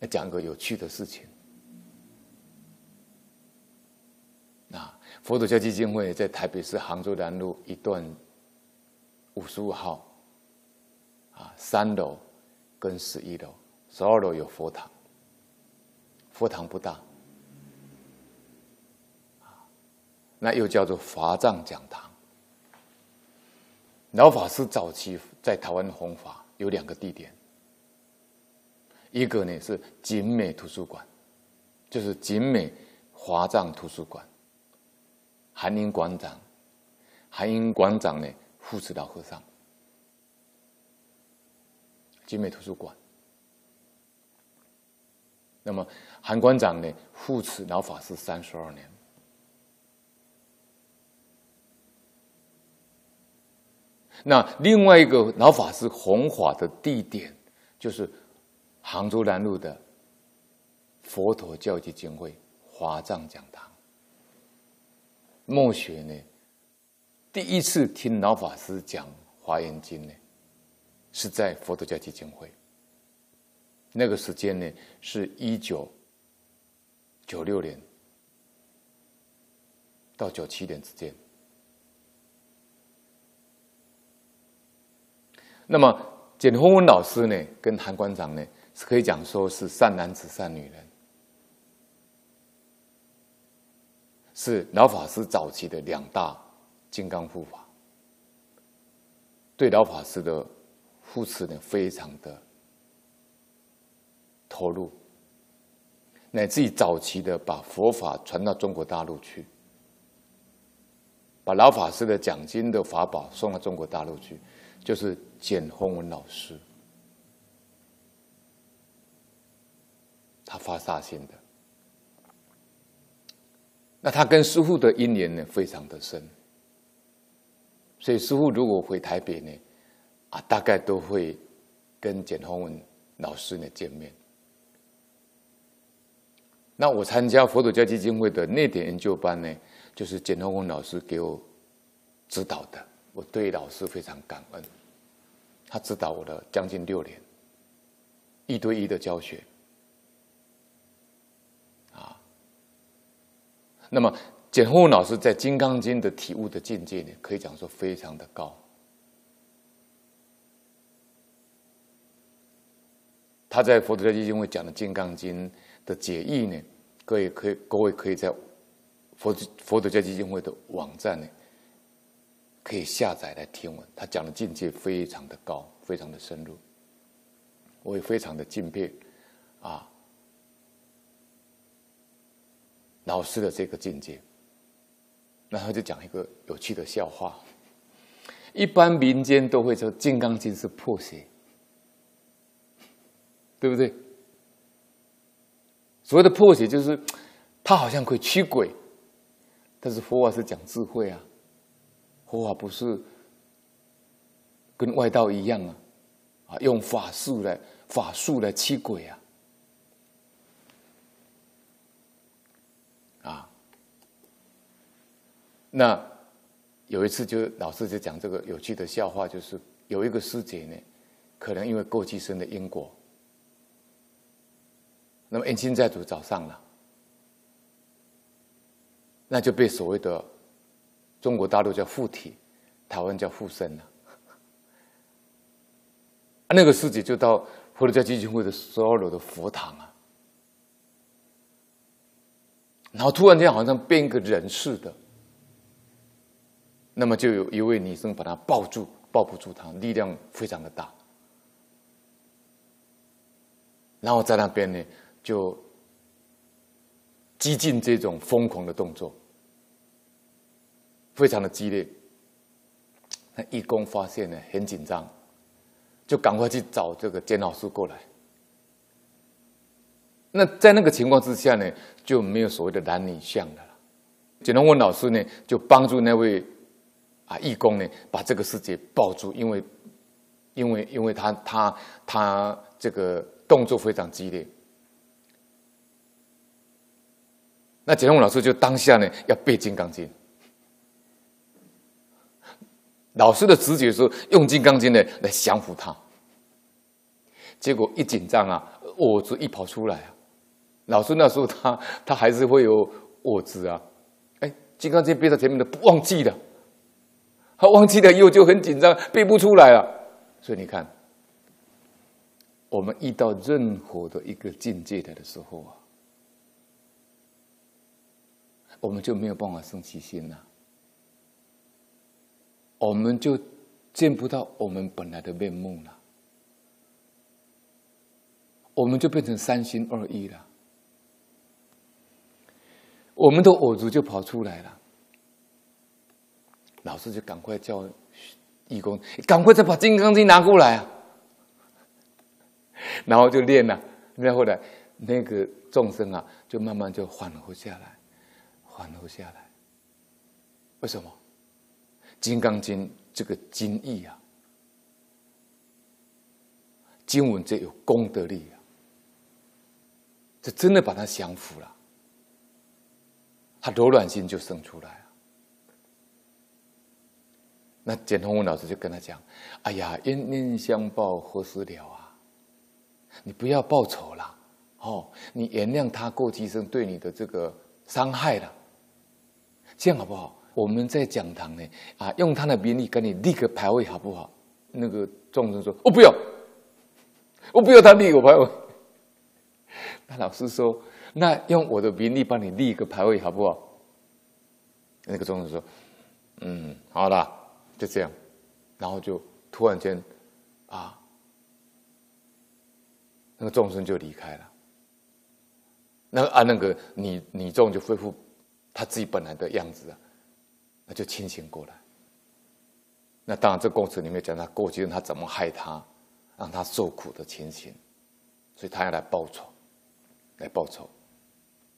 来讲个有趣的事情。啊，佛陀教基金会在台北市杭州南路一段五十五号，啊，三楼跟十一楼，十二楼有佛堂，佛堂不大，啊，那又叫做法藏讲堂。老法师早期在台湾弘法有两个地点，一个呢是景美图书馆，就是景美华藏图书馆。韩英馆长，韩英馆长呢护持老和尚，景美图书馆。那么韩馆长呢护持老法师三十二年。那另外一个老法师弘法的地点，就是杭州南路的佛陀教基金会华藏讲堂。末学呢，第一次听老法师讲《华严经》呢，是在佛陀教基金会。那个时间呢，是一九九六年到九七年之间。那么简宏文老师呢，跟韩馆长呢，可以讲说是善男子、善女人。是老法师早期的两大金刚护法，对老法师的护持呢，非常的投入，乃至于早期的把佛法传到中国大陆去，把老法师的讲经的法宝送到中国大陆去，就是简宏文老师，发大心的。那他跟师傅的因缘呢，非常的深，所以师傅如果回台北呢，啊，大概都会跟简宏文老师呢见面。那我参加佛陀教基金会的内点研究班呢，就是简宏文老师给我指导的，我对老师非常感恩，他指导我了将近六年，一对一的教学。那么，简宏老师在《金刚经》的体悟的境界呢，可以讲说非常的高。他在佛陀教基金会讲的《金刚经》的解义呢，各位可以各位可以在佛佛陀教基金会的网站呢，可以下载来听闻。他讲的境界非常的高，非常的深入，我也非常的敬佩啊。老师的这个境界，然后就讲一个有趣的笑话。一般民间都会说《金刚经》是破邪，对不对？所谓的破邪，就是它好像可以驱鬼，但是佛法是讲智慧啊，佛法不是跟外道一样啊，啊，用法术来法术来驱鬼啊。那有一次，就老师就讲这个有趣的笑话，就是有一个师姐呢，可能因为过去生的因果，那么恩亲债主找上了，那就被所谓的中国大陆叫附体，台湾叫附身了。那个师姐就到佛陀教基金会的十二楼的佛堂啊，然后突然间好像变一个人似的。那么就有一位女生把他抱住，抱不住他，力量非常的大。然后在那边呢，就激进这种疯狂的动作，非常的激烈。那义工发现呢，很紧张，就赶快去找这个简老师过来。那在那个情况之下呢，就没有所谓的男女相的了。简宏文老师呢，就帮助那位。啊！义工呢，把这个师姐抱住，因为，因为，因为他他他这个动作非常激烈。那简宏老师就当下呢要背《金刚经》，老师的直觉说用《金刚经》呢来降服他。结果一紧张啊，我执一跑出来啊！老师那时候他他还是会有我执啊！哎，《金刚经》背在前面的不忘记了，他忘记了以后就很紧张，背不出来了。所以你看，我们遇到任何的一个境界的的时候啊，我们就没有办法生起心了，我们就见不到我们本来的面目了。我们就变成三心二意了，我们的我执就跑出来了。老师就赶快叫义工，赶快再把《金刚经》拿过来啊！然后就练了，然后来那个众生啊，就慢慢就缓和下来，缓和下来。为什么？《金刚经》这个经义啊，经文这有功德力啊。就真的把他降服了，他柔软心就生出来了。那简同文老师就跟他讲：“哎呀，冤冤相报何时了啊？你不要报仇了，哦，你原谅他过去生对你的这个伤害了，这样好不好？我们在讲堂呢，啊，用他的名义给你立个牌位，好不好？”那个众生说：“我不要，我不要他立我牌位。”那老师说：“那用我的名义帮你立一个牌位，好不好？”那个众生说：“嗯，好了，就这样。”然后就突然间，啊，那个众生就离开了。那啊，那个女女众就恢复他自己本来的样子啊，那就清醒过来。那当然，这过程里面讲他过去他怎么害他，让他受苦的情形，所以他要来报仇。来报仇。